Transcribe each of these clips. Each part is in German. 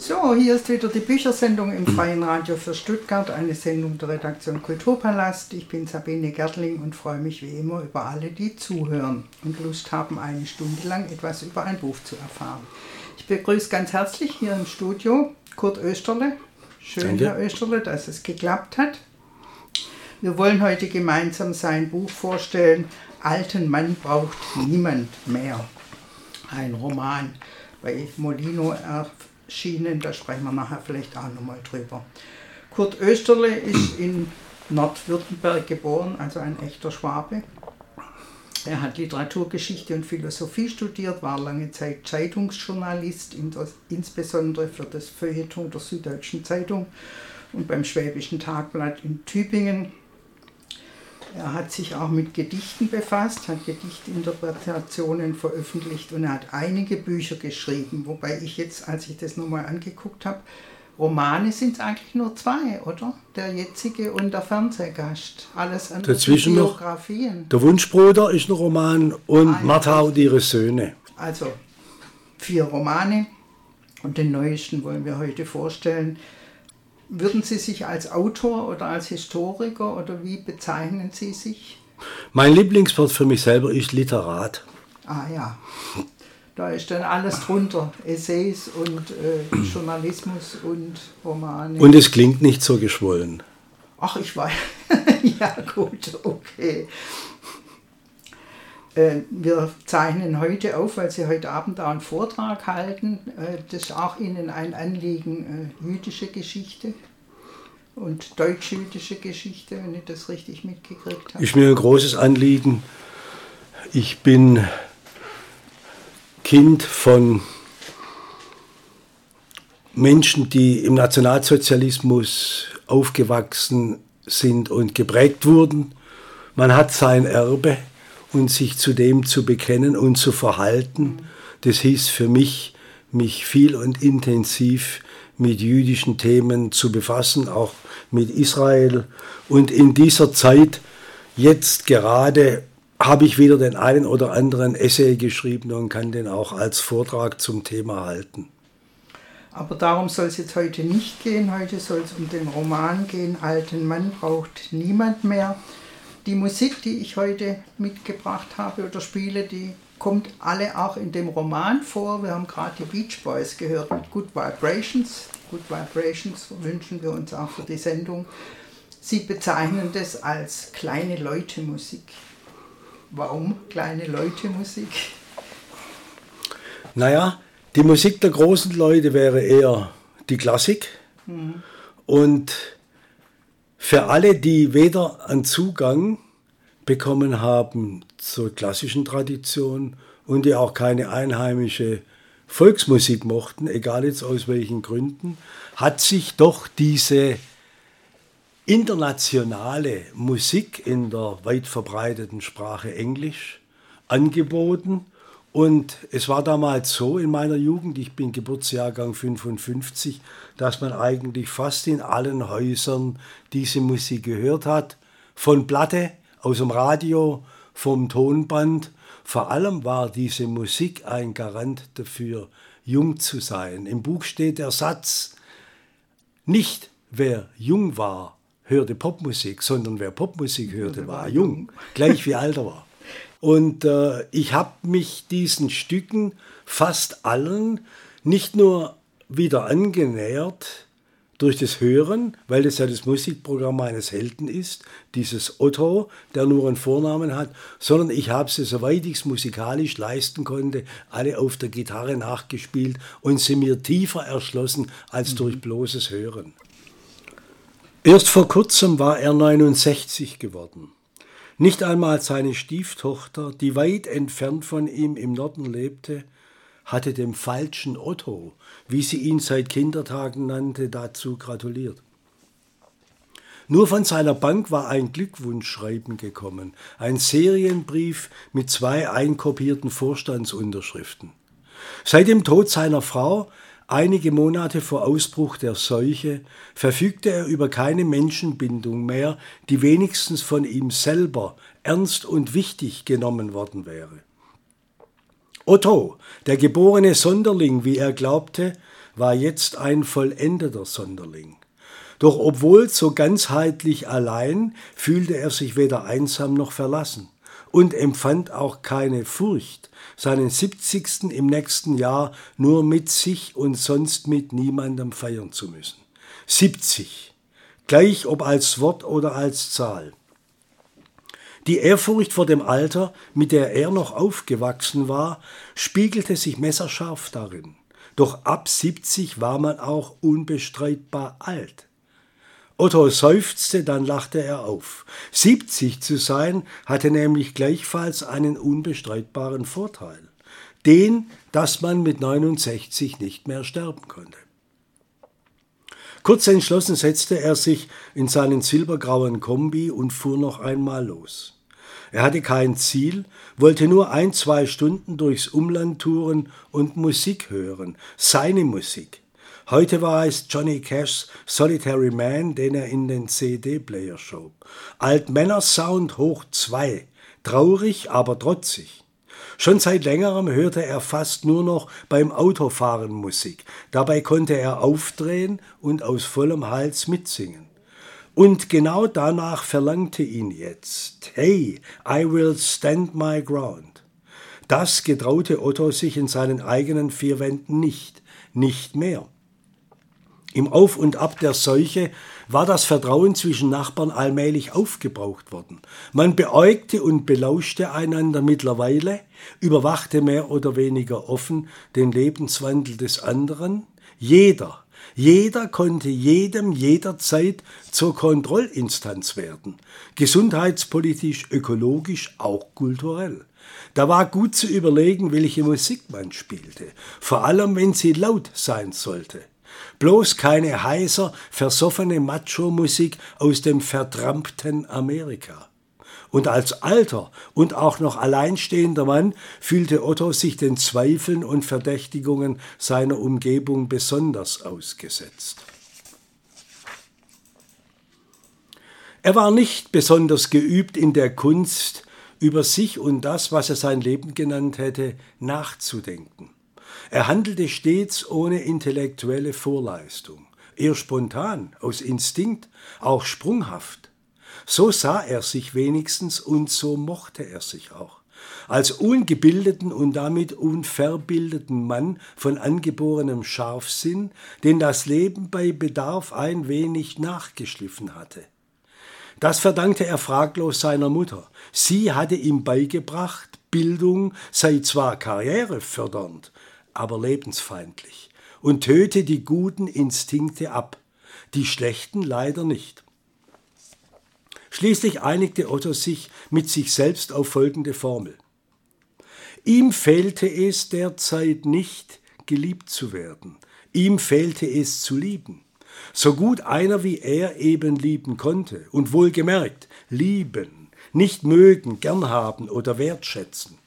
So, hier ist wieder die Büchersendung im Freien Radio für Stuttgart, eine Sendung der Redaktion Kulturpalast. Ich bin Sabine Gertling und freue mich wie immer über alle, die zuhören und Lust haben, eine Stunde lang etwas über ein Buch zu erfahren. Ich begrüße ganz herzlich hier im Studio Kurt Österle. Schön, Danke. Herr Österle, dass es geklappt hat. Wir wollen heute gemeinsam sein Buch vorstellen. Alten Mann braucht niemand mehr. Ein Roman bei Molino erschienen. Da sprechen wir nachher vielleicht auch nochmal drüber. Kurt Österle ist in Nordwürttemberg geboren, also ein echter Schwabe. Er hat Literaturgeschichte und Philosophie studiert, war lange Zeit Zeitungsjournalist, insbesondere für das Feuilleton der Süddeutschen Zeitung und beim Schwäbischen Tagblatt in Tübingen. Er hat sich auch mit Gedichten befasst, hat Gedichtinterpretationen veröffentlicht und er hat einige Bücher geschrieben, wobei ich jetzt, als ich das nochmal angeguckt habe, Romane sind es eigentlich nur zwei, oder? Der jetzige und der Fernsehgast. Alles andere Dazwischen Biografien. Noch der Wunschbruder ist ein Roman und ah, Martha und ihre Söhne. Also vier Romane und den neuesten wollen wir heute vorstellen. Würden Sie sich als Autor oder als Historiker oder wie bezeichnen Sie sich? Mein Lieblingswort für mich selber ist Literat. Ah ja, da ist dann alles drunter. Essays und äh, Journalismus und Romane. Und es klingt nicht so geschwollen. Ach, ich weiß. ja, gut, okay. Äh, wir zeichnen heute auf, weil Sie heute Abend da einen Vortrag halten. Äh, das ist auch Ihnen ein Anliegen, äh, jüdische Geschichte und deutsch-jüdische Geschichte, wenn ich das richtig mitgekriegt habe. Ist mir ein großes Anliegen. Ich bin Kind von Menschen, die im Nationalsozialismus aufgewachsen sind und geprägt wurden. Man hat sein Erbe und sich zu dem zu bekennen und zu verhalten, das hieß für mich, mich viel und intensiv mit jüdischen Themen zu befassen, auch mit Israel. Und in dieser Zeit, jetzt gerade, habe ich wieder den einen oder anderen Essay geschrieben und kann den auch als Vortrag zum Thema halten. Aber darum soll es jetzt heute nicht gehen. Heute soll es um den Roman gehen. Alten Mann braucht niemand mehr. Die Musik, die ich heute mitgebracht habe oder spiele, die kommt alle auch in dem Roman vor. Wir haben gerade die Beach Boys gehört mit Good Vibrations. Good Vibrations wünschen wir uns auch für die Sendung. Sie bezeichnen das als kleine Leute Musik. Warum kleine Leute Musik? Naja, die Musik der großen Leute wäre eher die Klassik. Mhm. Und für alle, die weder einen Zugang bekommen haben zur klassischen Tradition und die auch keine einheimische Volksmusik mochten, egal jetzt aus welchen Gründen, hat sich doch diese internationale Musik in der weit verbreiteten Sprache Englisch angeboten. Und es war damals so in meiner Jugend, ich bin Geburtsjahrgang 55, dass man eigentlich fast in allen Häusern diese Musik gehört hat. Von Platte, aus dem Radio, vom Tonband vor allem war diese Musik ein Garant dafür, jung zu sein. Im Buch steht der Satz, nicht wer jung war, hörte Popmusik, sondern wer Popmusik hörte, war jung, gleich wie alt er war. Und äh, ich habe mich diesen Stücken, fast allen, nicht nur wieder angenähert, durch das Hören, weil das ja das Musikprogramm meines Helden ist, dieses Otto, der nur einen Vornamen hat, sondern ich habe sie, soweit ich es musikalisch leisten konnte, alle auf der Gitarre nachgespielt und sie mir tiefer erschlossen als mhm. durch bloßes Hören. Erst vor kurzem war er 69 geworden. Nicht einmal seine Stieftochter, die weit entfernt von ihm im Norden lebte, hatte dem falschen Otto, wie sie ihn seit Kindertagen nannte, dazu gratuliert. Nur von seiner Bank war ein Glückwunschschreiben gekommen, ein Serienbrief mit zwei einkopierten Vorstandsunterschriften. Seit dem Tod seiner Frau, einige Monate vor Ausbruch der Seuche, verfügte er über keine Menschenbindung mehr, die wenigstens von ihm selber ernst und wichtig genommen worden wäre. Otto, der geborene Sonderling, wie er glaubte, war jetzt ein vollendeter Sonderling. Doch obwohl so ganzheitlich allein, fühlte er sich weder einsam noch verlassen und empfand auch keine Furcht, seinen 70. im nächsten Jahr nur mit sich und sonst mit niemandem feiern zu müssen. 70, gleich ob als Wort oder als Zahl. Die Ehrfurcht vor dem Alter, mit der er noch aufgewachsen war, spiegelte sich messerscharf darin. Doch ab 70 war man auch unbestreitbar alt. Otto seufzte, dann lachte er auf. 70 zu sein hatte nämlich gleichfalls einen unbestreitbaren Vorteil. Den, dass man mit 69 nicht mehr sterben konnte. Kurz entschlossen setzte er sich in seinen silbergrauen Kombi und fuhr noch einmal los. Er hatte kein Ziel, wollte nur ein, zwei Stunden durchs Umland touren und Musik hören, seine Musik. Heute war es Johnny Cashs Solitary Man, den er in den CD-Player schob. Altmänner-Sound hoch zwei, traurig, aber trotzig. Schon seit längerem hörte er fast nur noch beim Autofahren Musik. Dabei konnte er aufdrehen und aus vollem Hals mitsingen. Und genau danach verlangte ihn jetzt, hey, I will stand my ground. Das getraute Otto sich in seinen eigenen vier Wänden nicht, nicht mehr. Im Auf und Ab der Seuche war das Vertrauen zwischen Nachbarn allmählich aufgebraucht worden. Man beäugte und belauschte einander mittlerweile, überwachte mehr oder weniger offen den Lebenswandel des anderen. Jeder, jeder konnte jedem jederzeit zur Kontrollinstanz werden. Gesundheitspolitisch, ökologisch, auch kulturell. Da war gut zu überlegen, welche Musik man spielte, vor allem wenn sie laut sein sollte. Bloß keine heiser, versoffene Macho-Musik aus dem vertrampten Amerika. Und als alter und auch noch alleinstehender Mann fühlte Otto sich den Zweifeln und Verdächtigungen seiner Umgebung besonders ausgesetzt. Er war nicht besonders geübt in der Kunst, über sich und das, was er sein Leben genannt hätte, nachzudenken. Er handelte stets ohne intellektuelle Vorleistung, eher spontan, aus Instinkt, auch sprunghaft. So sah er sich wenigstens und so mochte er sich auch. Als ungebildeten und damit unverbildeten Mann von angeborenem Scharfsinn, den das Leben bei Bedarf ein wenig nachgeschliffen hatte. Das verdankte er fraglos seiner Mutter. Sie hatte ihm beigebracht, Bildung sei zwar karrierefördernd, aber lebensfeindlich und töte die guten Instinkte ab, die schlechten leider nicht. Schließlich einigte Otto sich mit sich selbst auf folgende Formel. Ihm fehlte es derzeit nicht, geliebt zu werden. Ihm fehlte es zu lieben. So gut einer wie er eben lieben konnte und wohlgemerkt lieben, nicht mögen, gern haben oder wertschätzen.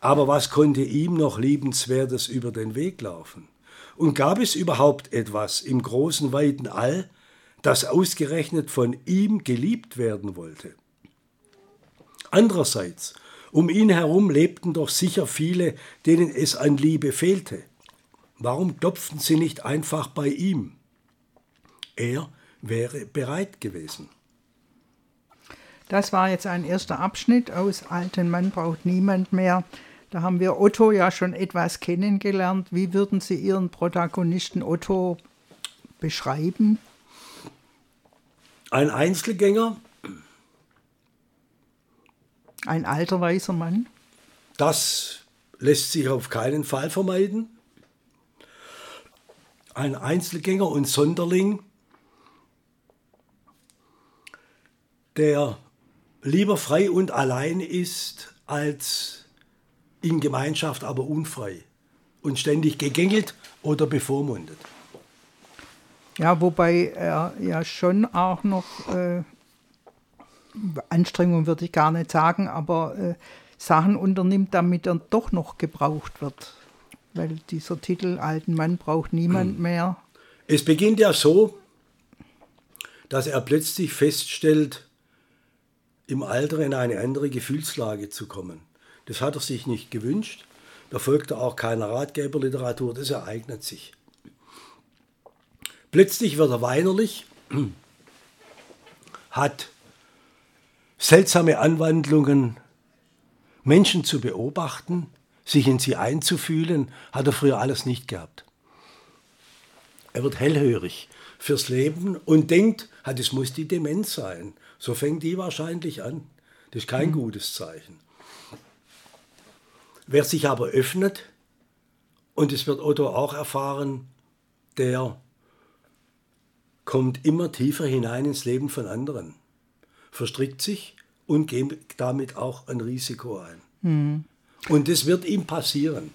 Aber was konnte ihm noch Liebenswertes über den Weg laufen? Und gab es überhaupt etwas im großen, weiten All, das ausgerechnet von ihm geliebt werden wollte. Andererseits, um ihn herum lebten doch sicher viele, denen es an Liebe fehlte. Warum klopften sie nicht einfach bei ihm? Er wäre bereit gewesen. Das war jetzt ein erster Abschnitt aus Alten Mann braucht niemand mehr. Da haben wir Otto ja schon etwas kennengelernt. Wie würden Sie Ihren Protagonisten Otto beschreiben? Ein Einzelgänger. Ein alter weißer Mann. Das lässt sich auf keinen Fall vermeiden. Ein Einzelgänger und Sonderling, der lieber frei und allein ist, als in Gemeinschaft aber unfrei und ständig gegängelt oder bevormundet. Ja, wobei er ja schon auch noch äh, Anstrengung würde ich gar nicht sagen, aber äh, Sachen unternimmt, damit er doch noch gebraucht wird. Weil dieser Titel Alten Mann braucht niemand hm. mehr. Es beginnt ja so, dass er plötzlich feststellt, im Alter in eine andere Gefühlslage zu kommen. Das hat er sich nicht gewünscht. Da folgte auch keine Ratgeberliteratur, das ereignet sich. Plötzlich wird er weinerlich, hat seltsame Anwandlungen, Menschen zu beobachten, sich in sie einzufühlen, hat er früher alles nicht gehabt. Er wird hellhörig fürs Leben und denkt, es muss die Demenz sein. So fängt die wahrscheinlich an. Das ist kein mhm. gutes Zeichen. Wer sich aber öffnet, und es wird Otto auch erfahren, der kommt immer tiefer hinein ins Leben von anderen, verstrickt sich und geht damit auch ein Risiko ein. Mhm. Und das wird ihm passieren.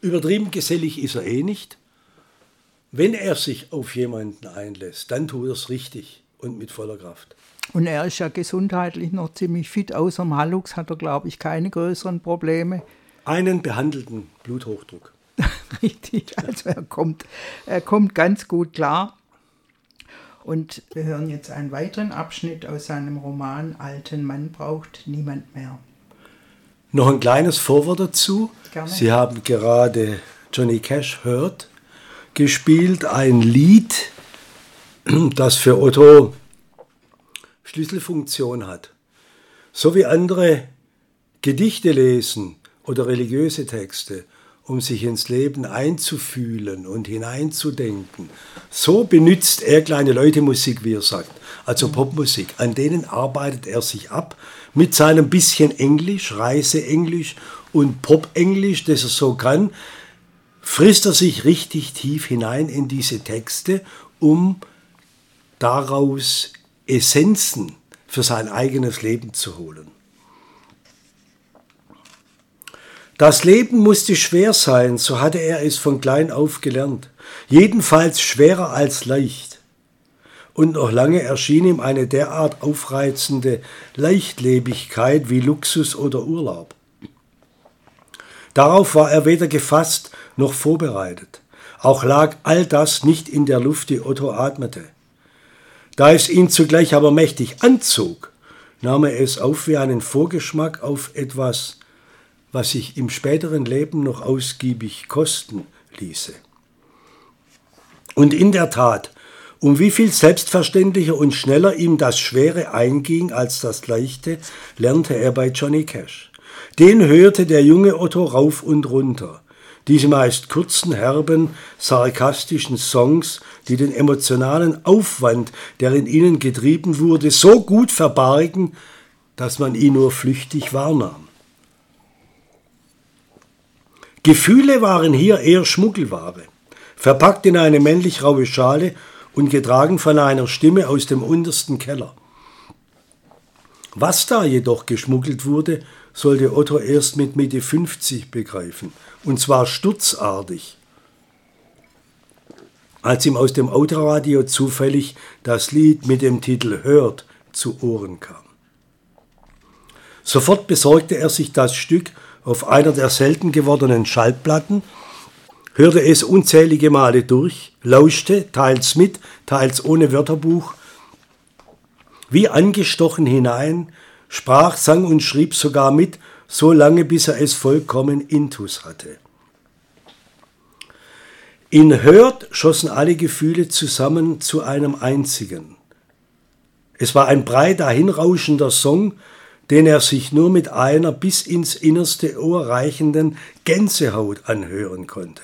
Übertrieben gesellig ist er eh nicht. Wenn er sich auf jemanden einlässt, dann tut er es richtig und mit voller Kraft. Und er ist ja gesundheitlich noch ziemlich fit. Außer dem Hallux hat er, glaube ich, keine größeren Probleme. Einen behandelten Bluthochdruck. Richtig, also er kommt, er kommt ganz gut klar. Und wir hören jetzt einen weiteren Abschnitt aus seinem Roman Alten Mann braucht niemand mehr. Noch ein kleines Vorwort dazu. Gerne. Sie haben gerade Johnny Cash hört gespielt, ein Lied, das für Otto Schlüsselfunktion hat. So wie andere Gedichte lesen oder religiöse Texte, um sich ins Leben einzufühlen und hineinzudenken. So benützt er kleine Leute Musik, wie er sagt, also Popmusik. An denen arbeitet er sich ab mit seinem bisschen Englisch, Reiseenglisch und Popenglisch, das er so kann, frisst er sich richtig tief hinein in diese Texte, um daraus Essenzen für sein eigenes Leben zu holen. Das Leben musste schwer sein, so hatte er es von klein auf gelernt, jedenfalls schwerer als leicht. Und noch lange erschien ihm eine derart aufreizende Leichtlebigkeit wie Luxus oder Urlaub. Darauf war er weder gefasst noch vorbereitet. Auch lag all das nicht in der Luft, die Otto atmete. Da es ihn zugleich aber mächtig anzog, nahm er es auf wie einen Vorgeschmack auf etwas was sich im späteren Leben noch ausgiebig kosten ließe. Und in der Tat, um wie viel selbstverständlicher und schneller ihm das Schwere einging als das Leichte, lernte er bei Johnny Cash. Den hörte der junge Otto rauf und runter. Diese meist kurzen, herben, sarkastischen Songs, die den emotionalen Aufwand, der in ihnen getrieben wurde, so gut verbargen, dass man ihn nur flüchtig wahrnahm. Gefühle waren hier eher Schmuggelware, verpackt in eine männlich raue Schale und getragen von einer Stimme aus dem untersten Keller. Was da jedoch geschmuggelt wurde, sollte Otto erst mit Mitte 50 begreifen, und zwar sturzartig. Als ihm aus dem Autoradio zufällig das Lied mit dem Titel Hört zu Ohren kam. Sofort besorgte er sich das Stück auf einer der selten gewordenen Schallplatten, hörte es unzählige Male durch, lauschte, teils mit, teils ohne Wörterbuch, wie angestochen hinein, sprach, sang und schrieb sogar mit, so lange bis er es vollkommen intus hatte. In Hört schossen alle Gefühle zusammen zu einem einzigen. Es war ein breit dahinrauschender Song, den er sich nur mit einer bis ins innerste Ohr reichenden Gänsehaut anhören konnte.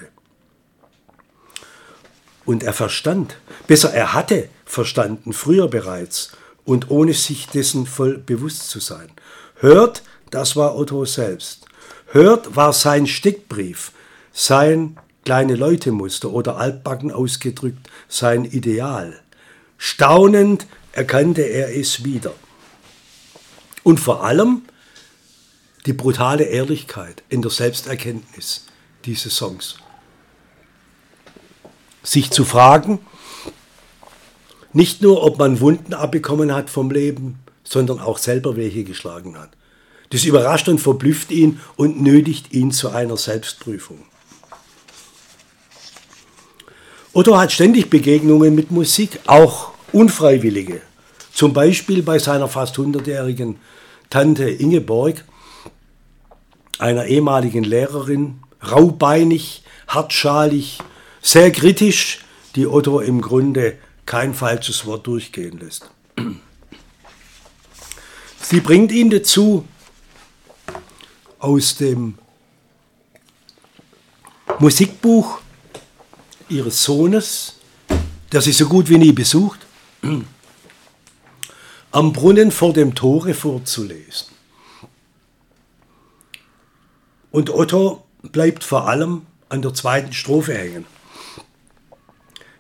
Und er verstand, besser er hatte verstanden, früher bereits, und ohne sich dessen voll bewusst zu sein. Hört, das war Otto selbst. Hört war sein Steckbrief, sein kleine Leutemuster oder altbacken ausgedrückt sein Ideal. Staunend erkannte er es wieder. Und vor allem die brutale Ehrlichkeit in der Selbsterkenntnis dieses Songs. Sich zu fragen, nicht nur, ob man Wunden abbekommen hat vom Leben, sondern auch selber welche geschlagen hat. Das überrascht und verblüfft ihn und nötigt ihn zu einer Selbstprüfung. Otto hat ständig Begegnungen mit Musik, auch unfreiwillige. Zum Beispiel bei seiner fast 100-jährigen Tante Ingeborg, einer ehemaligen Lehrerin, raubeinig, hartschalig, sehr kritisch die Otto im Grunde kein falsches Wort durchgehen lässt. Sie bringt ihn dazu, aus dem Musikbuch ihres Sohnes, der sie so gut wie nie besucht, am Brunnen vor dem Tore vorzulesen. Und Otto bleibt vor allem an der zweiten Strophe hängen.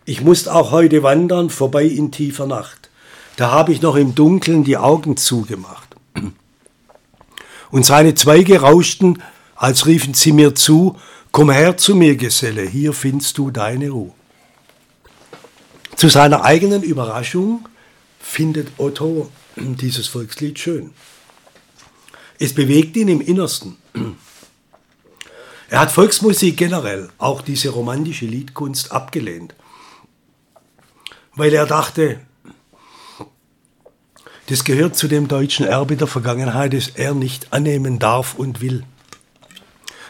Ich musste auch heute wandern, vorbei in tiefer Nacht. Da habe ich noch im Dunkeln die Augen zugemacht. Und seine Zweige rauschten, als riefen sie mir zu, Komm her zu mir, Geselle, hier findest du deine Ruhe. Zu seiner eigenen Überraschung findet Otto dieses Volkslied schön. Es bewegt ihn im Innersten. Er hat Volksmusik generell, auch diese romantische Liedkunst, abgelehnt, weil er dachte, das gehört zu dem deutschen Erbe der Vergangenheit, das er nicht annehmen darf und will.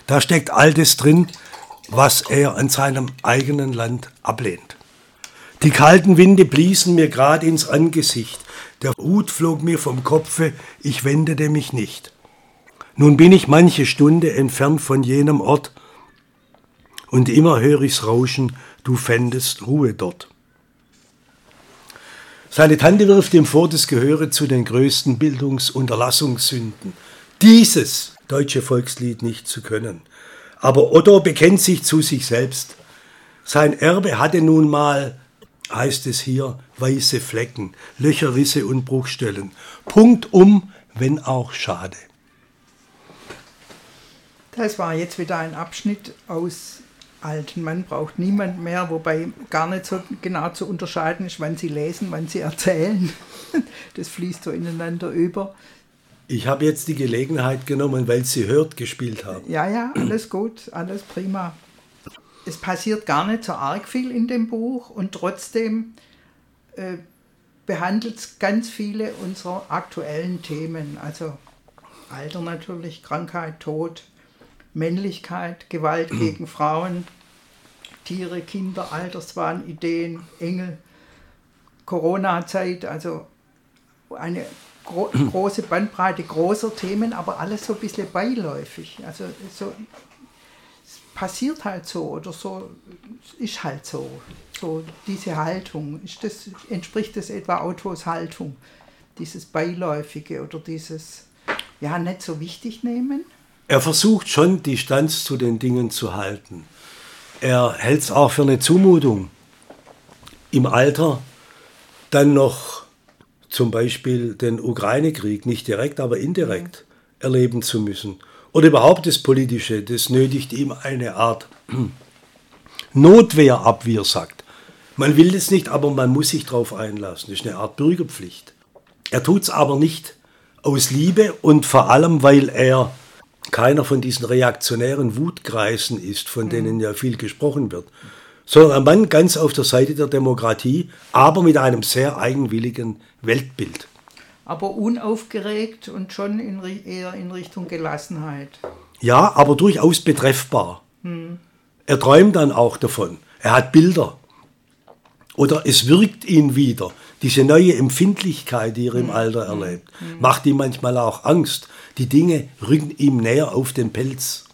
Da steckt all das drin, was er an seinem eigenen Land ablehnt. Die kalten Winde bliesen mir grad ins Angesicht, der Hut flog mir vom Kopfe, ich wendete mich nicht. Nun bin ich manche Stunde entfernt von jenem Ort, und immer hör ich's Rauschen, du fändest Ruhe dort. Seine Tante wirft ihm vor, das gehöre zu den größten Bildungsunterlassungssünden, dieses deutsche Volkslied nicht zu können. Aber Otto bekennt sich zu sich selbst. Sein Erbe hatte nun mal, heißt es hier, weiße Flecken, Löcher, Risse und Bruchstellen. Punkt um, wenn auch schade. Das war jetzt wieder ein Abschnitt aus Alten Mann braucht niemand mehr, wobei gar nicht so genau zu unterscheiden ist, wann sie lesen, wann sie erzählen. Das fließt so ineinander über. Ich habe jetzt die Gelegenheit genommen, weil Sie hört gespielt haben. Ja, ja, alles gut, alles prima. Es passiert gar nicht so arg viel in dem Buch und trotzdem äh, behandelt es ganz viele unserer aktuellen Themen. Also Alter natürlich, Krankheit, Tod, Männlichkeit, Gewalt gegen Frauen, Tiere, Kinder, Alterswahn, Ideen, Engel, Corona-Zeit, also eine gro große Bandbreite großer Themen, aber alles so ein bisschen beiläufig. Also so, es passiert halt so oder so, ist halt so. So diese Haltung, ist das, entspricht das etwa Autos Haltung? Dieses Beiläufige oder dieses, ja, nicht so wichtig nehmen? Er versucht schon, die Distanz zu den Dingen zu halten. Er hält es auch für eine Zumutung, im Alter dann noch zum Beispiel den Ukraine-Krieg, nicht direkt, aber indirekt mhm. erleben zu müssen. Oder überhaupt das Politische, das nötigt ihm eine Art Notwehr ab, wie er sagt. Man will das nicht, aber man muss sich darauf einlassen. Das ist eine Art Bürgerpflicht. Er tut es aber nicht aus Liebe und vor allem, weil er keiner von diesen reaktionären Wutkreisen ist, von mhm. denen ja viel gesprochen wird, sondern ein Mann ganz auf der Seite der Demokratie, aber mit einem sehr eigenwilligen Weltbild. Aber unaufgeregt und schon in, eher in Richtung Gelassenheit. Ja, aber durchaus betreffbar. Hm. Er träumt dann auch davon. Er hat Bilder. Oder es wirkt ihn wieder. Diese neue Empfindlichkeit, die er im hm. Alter erlebt, hm. macht ihm manchmal auch Angst. Die Dinge rücken ihm näher auf den Pelz.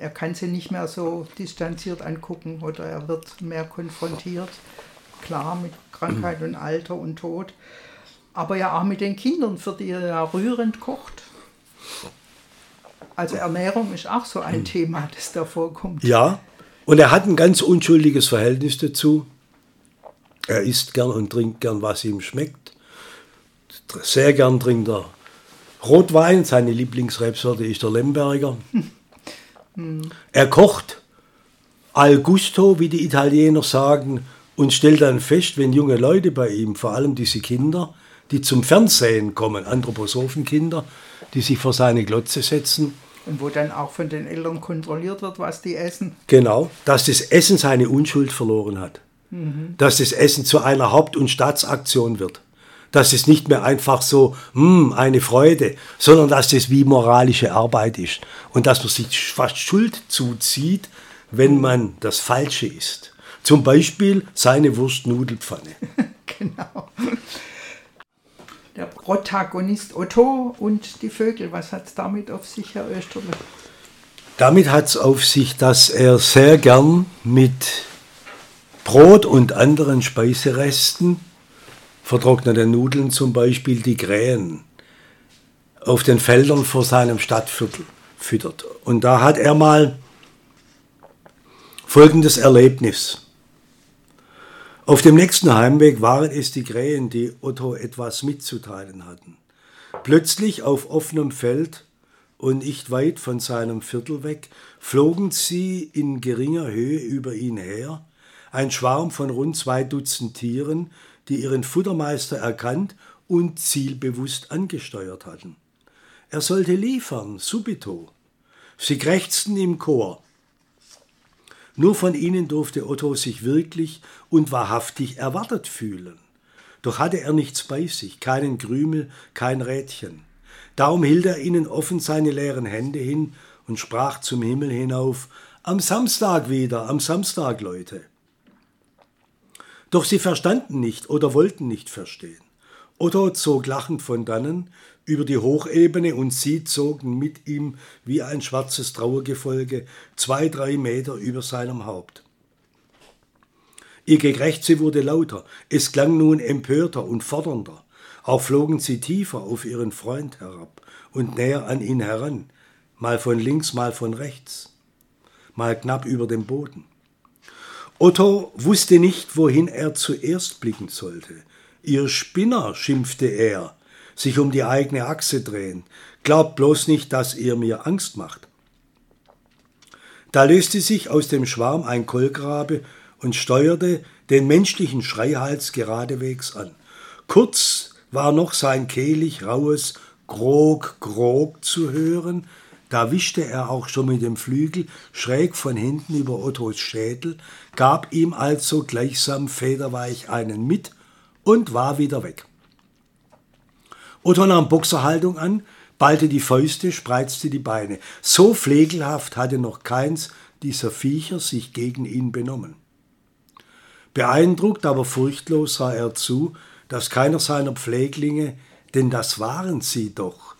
Er kann sie nicht mehr so distanziert angucken oder er wird mehr konfrontiert. Klar, mit Krankheit und Alter und Tod. Aber ja auch mit den Kindern, für die er ja rührend kocht. Also Ernährung ist auch so ein Thema, das da vorkommt. Ja, und er hat ein ganz unschuldiges Verhältnis dazu. Er isst gern und trinkt gern, was ihm schmeckt. Sehr gern trinkt er Rotwein. Seine Lieblingsrebsorte ist der Lemberger. Hm. Er kocht al gusto, wie die Italiener sagen, und stellt dann fest, wenn junge Leute bei ihm, vor allem diese Kinder, die zum Fernsehen kommen, Anthroposophenkinder, die sich vor seine Glotze setzen. Und wo dann auch von den Eltern kontrolliert wird, was die essen. Genau, dass das Essen seine Unschuld verloren hat. Mhm. Dass das Essen zu einer Haupt- und Staatsaktion wird dass es nicht mehr einfach so hm, eine Freude, sondern dass es wie moralische Arbeit ist und dass man sich fast Schuld zuzieht, wenn man das Falsche ist. Zum Beispiel seine Wurstnudelpfanne. genau. Der Protagonist Otto und die Vögel, was hat es damit auf sich, Herr Österle? Damit hat es auf sich, dass er sehr gern mit Brot und anderen Speiseresten, vertrocknete Nudeln zum Beispiel, die Krähen auf den Feldern vor seinem Stadtviertel füttert. Und da hat er mal folgendes Erlebnis. Auf dem nächsten Heimweg waren es die Krähen, die Otto etwas mitzuteilen hatten. Plötzlich auf offenem Feld und nicht weit von seinem Viertel weg flogen sie in geringer Höhe über ihn her, ein Schwarm von rund zwei Dutzend Tieren, die ihren Futtermeister erkannt und zielbewusst angesteuert hatten. Er sollte liefern, subito. Sie krächzten im Chor. Nur von ihnen durfte Otto sich wirklich und wahrhaftig erwartet fühlen. Doch hatte er nichts bei sich, keinen Krümel, kein Rädchen. Darum hielt er ihnen offen seine leeren Hände hin und sprach zum Himmel hinauf Am Samstag wieder, am Samstag, Leute. Doch sie verstanden nicht oder wollten nicht verstehen. Otto zog lachend von dannen über die Hochebene und sie zogen mit ihm wie ein schwarzes Trauergefolge zwei, drei Meter über seinem Haupt. Ihr Gekrächze wurde lauter, es klang nun empörter und fordernder. Auch flogen sie tiefer auf ihren Freund herab und näher an ihn heran, mal von links, mal von rechts, mal knapp über dem Boden. Otto wusste nicht, wohin er zuerst blicken sollte. Ihr Spinner, schimpfte er, sich um die eigene Achse drehen. Glaubt bloß nicht, dass ihr mir Angst macht. Da löste sich aus dem Schwarm ein Kolkrabe und steuerte den menschlichen Schreihals geradewegs an. Kurz war noch sein kehlig raues Grog, Grog zu hören, da wischte er auch schon mit dem Flügel schräg von hinten über Ottos Schädel, gab ihm also gleichsam federweich einen mit und war wieder weg. Otto nahm Boxerhaltung an, ballte die Fäuste, spreizte die Beine. So pflegelhaft hatte noch keins dieser Viecher sich gegen ihn benommen. Beeindruckt, aber furchtlos sah er zu, dass keiner seiner Pfleglinge, denn das waren sie doch,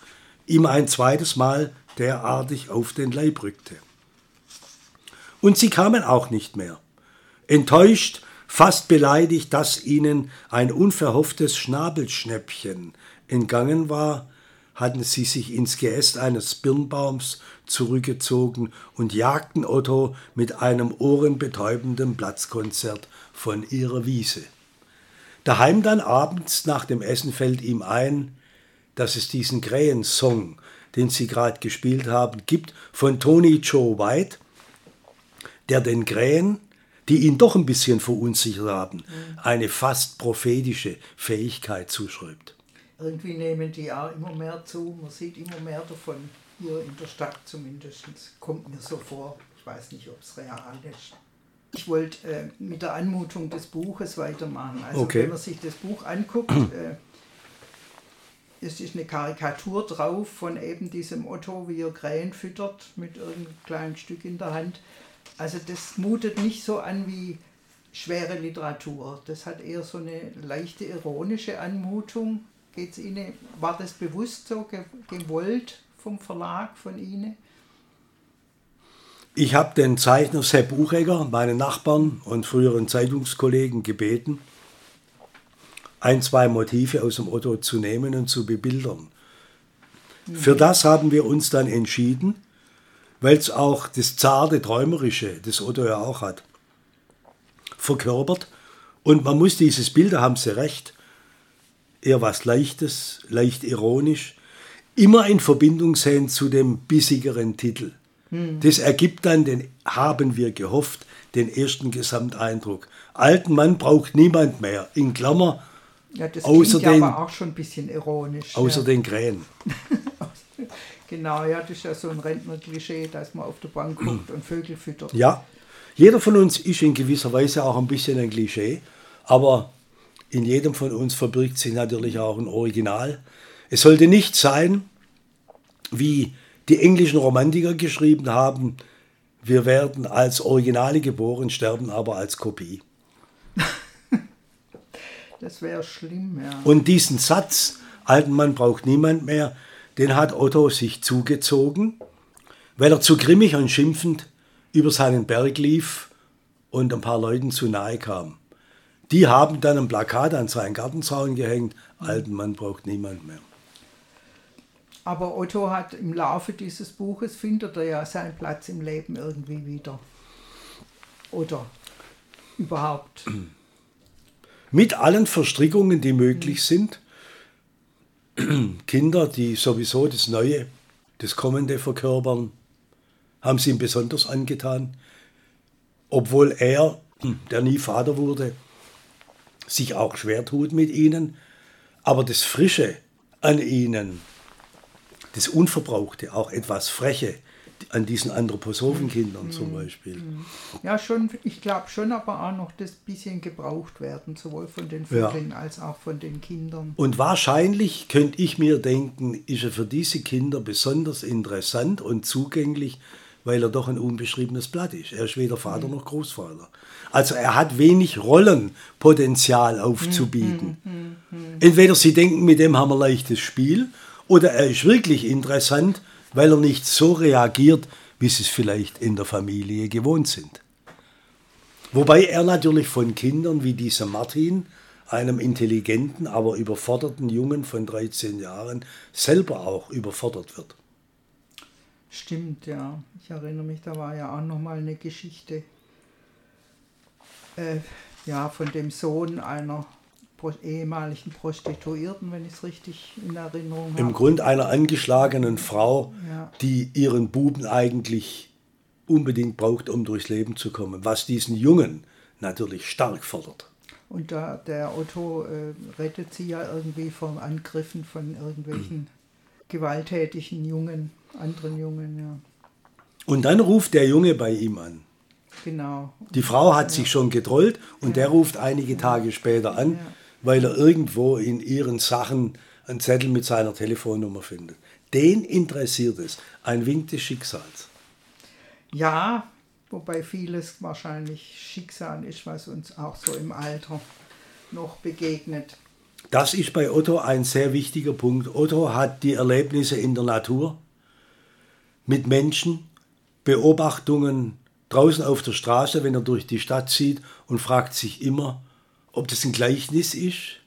ihm ein zweites Mal derartig auf den Leib rückte. Und sie kamen auch nicht mehr. Enttäuscht, fast beleidigt, dass ihnen ein unverhofftes Schnabelschnäppchen entgangen war, hatten sie sich ins Geäst eines Birnbaums zurückgezogen und jagten Otto mit einem ohrenbetäubenden Platzkonzert von ihrer Wiese. Daheim dann abends nach dem Essen fällt ihm ein, dass es diesen Krähensong, den sie gerade gespielt haben, gibt von Tony Joe White, der den Krähen, die ihn doch ein bisschen verunsichert haben, eine fast prophetische Fähigkeit zuschreibt irgendwie nehmen die auch immer mehr zu. Man sieht immer mehr davon, hier in der Stadt zumindest. Kommt mir so vor. Ich weiß nicht, ob es real ist. Ich wollte äh, mit der Anmutung des Buches weitermachen. Also okay. wenn man sich das Buch anguckt, äh, es ist eine Karikatur drauf von eben diesem Otto, wie er Krähen füttert mit irgendeinem kleinen Stück in der Hand. Also das mutet nicht so an wie schwere Literatur. Das hat eher so eine leichte ironische Anmutung. Geht's Ihnen, war das bewusst so gewollt vom Verlag, von Ihnen? Ich habe den Zeichner Sepp Buchegger, meinen Nachbarn und früheren Zeitungskollegen gebeten, ein, zwei Motive aus dem Otto zu nehmen und zu bebildern. Mhm. Für das haben wir uns dann entschieden, weil es auch das zarte Träumerische, das Otto ja auch hat, verkörpert. Und man muss dieses Bild, da haben Sie recht, eher was Leichtes, leicht ironisch, immer in Verbindung sehen zu dem bissigeren Titel. Hm. Das ergibt dann den, haben wir gehofft, den ersten Gesamteindruck. Alten Mann braucht niemand mehr. In Klammer. Ja, das außer den, aber auch schon ein bisschen ironisch. Außer ja. den Krähen. genau, ja, das ist ja so ein Rentner-Klischee, dass man auf der Bank guckt und Vögel füttert. Ja, jeder von uns ist in gewisser Weise auch ein bisschen ein Klischee, aber in jedem von uns verbirgt sich natürlich auch ein Original. Es sollte nicht sein, wie die englischen Romantiker geschrieben haben, wir werden als Originale geboren, sterben aber als Kopie. das wäre schlimm, ja. Und diesen Satz, alten Mann braucht niemand mehr, den hat Otto sich zugezogen, weil er zu grimmig und schimpfend über seinen Berg lief und ein paar Leuten zu nahe kam. Die haben dann ein Plakat an seinen Gartenzaun gehängt, alten Mann braucht niemand mehr. Aber Otto hat im Laufe dieses Buches, findet er ja seinen Platz im Leben irgendwie wieder. Oder überhaupt. Mit allen Verstrickungen, die möglich sind. Kinder, die sowieso das Neue, das Kommende verkörpern, haben sie ihm besonders angetan. Obwohl er, der nie Vater wurde, sich auch schwer tut mit ihnen. Aber das Frische an ihnen, das Unverbrauchte, auch etwas Freche an diesen Anthroposophenkindern mhm. zum Beispiel. Mhm. Ja, schon, ich glaube schon, aber auch noch das bisschen gebraucht werden, sowohl von den Vögeln ja. als auch von den Kindern. Und wahrscheinlich könnte ich mir denken, ist er für diese Kinder besonders interessant und zugänglich, weil er doch ein unbeschriebenes Blatt ist. Er ist weder Vater mhm. noch Großvater. Also er hat wenig Rollenpotenzial aufzubieten. Mhm. mhm, mhm. Entweder sie denken, mit dem haben wir leichtes Spiel, oder er ist wirklich interessant, weil er nicht so reagiert, wie sie es vielleicht in der Familie gewohnt sind. Wobei er natürlich von Kindern wie diesem Martin, einem intelligenten, aber überforderten Jungen von 13 Jahren, selber auch überfordert wird. Stimmt, ja. Ich erinnere mich, da war ja auch nochmal eine Geschichte äh, ja, von dem Sohn einer ehemaligen Prostituierten, wenn ich es richtig in Erinnerung habe. Im Grund einer angeschlagenen Frau, ja. die ihren Buben eigentlich unbedingt braucht, um durchs Leben zu kommen, was diesen Jungen natürlich stark fordert. Und da, der Otto äh, rettet sie ja irgendwie von Angriffen von irgendwelchen mhm. gewalttätigen Jungen, anderen Jungen, ja. Und dann ruft der Junge bei ihm an. Genau. Die Frau hat ja. sich schon getrollt und ja. der ruft einige Tage später an. Weil er irgendwo in ihren Sachen einen Zettel mit seiner Telefonnummer findet. Den interessiert es. Ein Wink des Schicksals. Ja, wobei vieles wahrscheinlich Schicksal ist, was uns auch so im Alter noch begegnet. Das ist bei Otto ein sehr wichtiger Punkt. Otto hat die Erlebnisse in der Natur mit Menschen, Beobachtungen draußen auf der Straße, wenn er durch die Stadt zieht und fragt sich immer, ob das ein Gleichnis ist,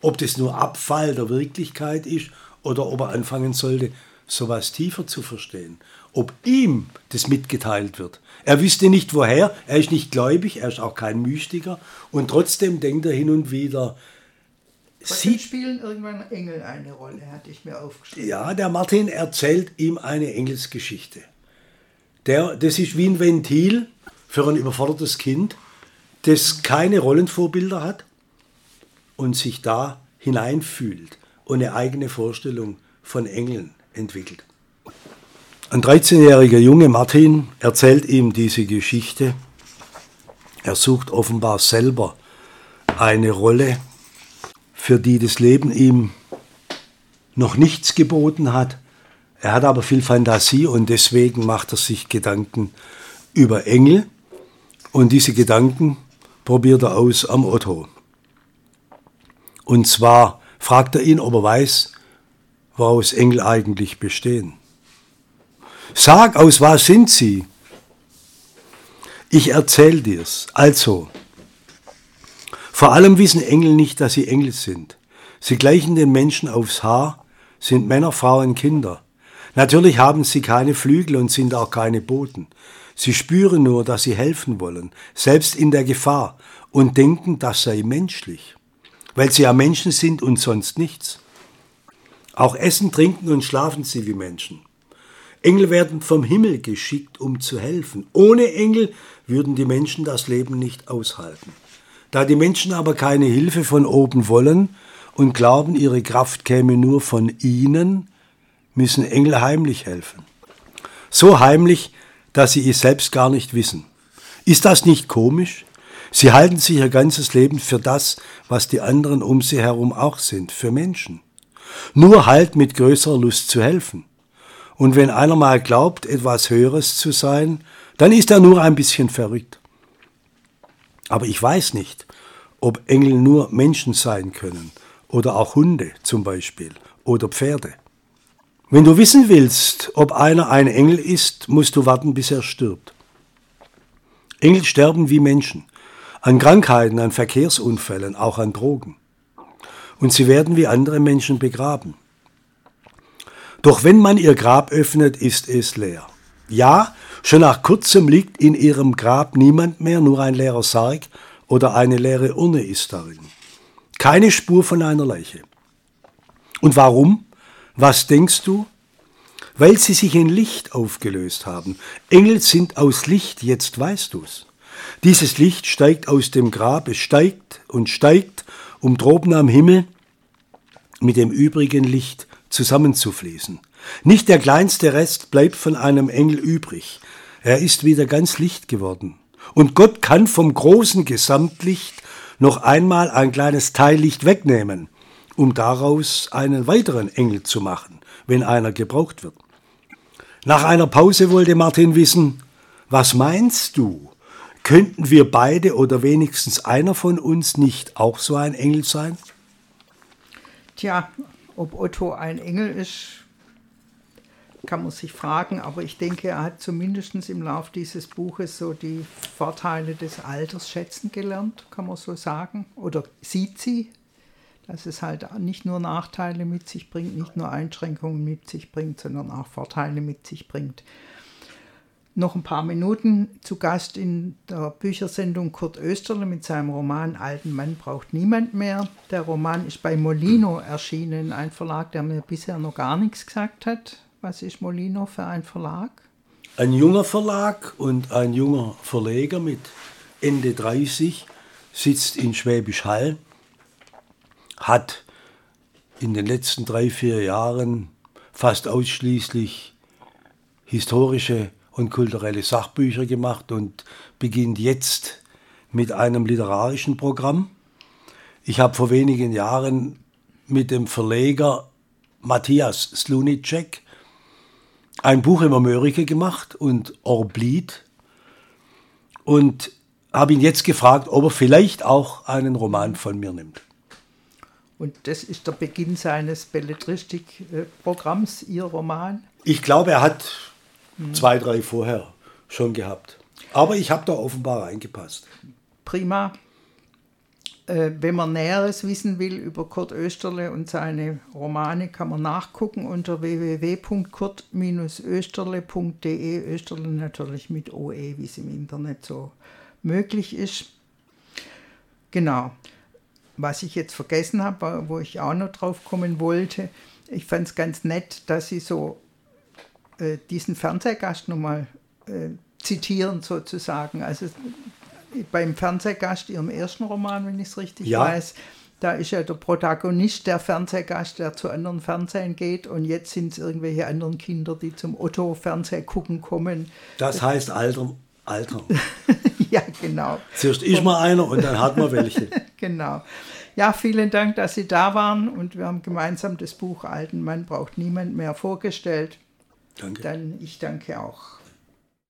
ob das nur Abfall der Wirklichkeit ist oder ob er anfangen sollte, sowas tiefer zu verstehen. Ob ihm das mitgeteilt wird. Er wüsste nicht woher, er ist nicht gläubig, er ist auch kein Mystiker und trotzdem denkt er hin und wieder, Sie spielen irgendwann Engel eine Rolle, hatte ich mir aufgeschrieben. Ja, der Martin erzählt ihm eine Engelsgeschichte. Der, das ist wie ein Ventil für ein überfordertes Kind, das keine Rollenvorbilder hat und sich da hineinfühlt und eine eigene Vorstellung von Engeln entwickelt. Ein 13-jähriger Junge Martin erzählt ihm diese Geschichte. Er sucht offenbar selber eine Rolle, für die das Leben ihm noch nichts geboten hat. Er hat aber viel Fantasie und deswegen macht er sich Gedanken über Engel. Und diese Gedanken probiert er aus am Otto. Und zwar fragt er ihn, ob er weiß, woraus Engel eigentlich bestehen. Sag, aus was sind sie? Ich erzähl dir's. Also, vor allem wissen Engel nicht, dass sie Engel sind. Sie gleichen den Menschen aufs Haar, sind Männer, Frauen, Kinder. Natürlich haben sie keine Flügel und sind auch keine Boten. Sie spüren nur, dass sie helfen wollen, selbst in der Gefahr, und denken, das sei menschlich, weil sie ja Menschen sind und sonst nichts. Auch essen, trinken und schlafen sie wie Menschen. Engel werden vom Himmel geschickt, um zu helfen. Ohne Engel würden die Menschen das Leben nicht aushalten. Da die Menschen aber keine Hilfe von oben wollen und glauben, ihre Kraft käme nur von ihnen, müssen Engel heimlich helfen. So heimlich, dass sie es selbst gar nicht wissen. Ist das nicht komisch? Sie halten sich ihr ganzes Leben für das, was die anderen um sie herum auch sind, für Menschen. Nur halt mit größerer Lust zu helfen. Und wenn einer mal glaubt, etwas Höheres zu sein, dann ist er nur ein bisschen verrückt. Aber ich weiß nicht, ob Engel nur Menschen sein können oder auch Hunde zum Beispiel oder Pferde. Wenn du wissen willst, ob einer ein Engel ist, musst du warten, bis er stirbt. Engel sterben wie Menschen, an Krankheiten, an Verkehrsunfällen, auch an Drogen. Und sie werden wie andere Menschen begraben. Doch wenn man ihr Grab öffnet, ist es leer. Ja, schon nach kurzem liegt in ihrem Grab niemand mehr, nur ein leerer Sarg oder eine leere Urne ist darin. Keine Spur von einer Leiche. Und warum? Was denkst du? Weil sie sich in Licht aufgelöst haben. Engel sind aus Licht, jetzt weißt du's. Dieses Licht steigt aus dem Grab, es steigt und steigt, um droben am Himmel mit dem übrigen Licht zusammenzufließen. Nicht der kleinste Rest bleibt von einem Engel übrig. Er ist wieder ganz Licht geworden. Und Gott kann vom großen Gesamtlicht noch einmal ein kleines Teillicht wegnehmen, um daraus einen weiteren Engel zu machen, wenn einer gebraucht wird. Nach einer Pause wollte Martin wissen, was meinst du? Könnten wir beide oder wenigstens einer von uns nicht auch so ein Engel sein? Tja, ob Otto ein Engel ist, kann man sich fragen, aber ich denke, er hat zumindest im Lauf dieses Buches so die Vorteile des Alters schätzen gelernt, kann man so sagen, oder sieht sie, dass es halt nicht nur Nachteile mit sich bringt, nicht nur Einschränkungen mit sich bringt, sondern auch Vorteile mit sich bringt. Noch ein paar Minuten zu Gast in der Büchersendung Kurt Österle mit seinem Roman Alten Mann braucht niemand mehr. Der Roman ist bei Molino erschienen, ein Verlag, der mir bisher noch gar nichts gesagt hat. Was ist Molino für ein Verlag? Ein junger Verlag und ein junger Verleger mit Ende 30 sitzt in Schwäbisch Hall, hat in den letzten drei, vier Jahren fast ausschließlich historische und kulturelle Sachbücher gemacht und beginnt jetzt mit einem literarischen Programm. Ich habe vor wenigen Jahren mit dem Verleger Matthias Slunicek ein Buch über Mörike gemacht und Orblit und habe ihn jetzt gefragt, ob er vielleicht auch einen Roman von mir nimmt. Und das ist der Beginn seines Belletristikprogramms, Ihr Roman? Ich glaube, er hat hm. zwei, drei vorher schon gehabt. Aber ich habe da offenbar reingepasst. Prima. Äh, wenn man Näheres wissen will über Kurt Österle und seine Romane, kann man nachgucken unter www.kurt-österle.de. Österle natürlich mit OE, wie es im Internet so möglich ist. Genau. Was ich jetzt vergessen habe, wo ich auch noch drauf kommen wollte, ich fand es ganz nett, dass Sie so äh, diesen Fernsehgast nochmal äh, zitieren sozusagen. Also beim Fernsehgast, ihrem ersten Roman, wenn ich es richtig ja. weiß, da ist ja der Protagonist der Fernsehgast, der zu anderen Fernsehen geht und jetzt sind es irgendwelche anderen Kinder, die zum Otto-Fernseh gucken kommen. Das heißt Alter. Alter. ja, genau. Zuerst ist mal einer und dann hat man welche. genau. Ja, vielen Dank, dass Sie da waren und wir haben gemeinsam das Buch Alten Mann braucht niemand mehr vorgestellt. Danke. Dann ich danke auch.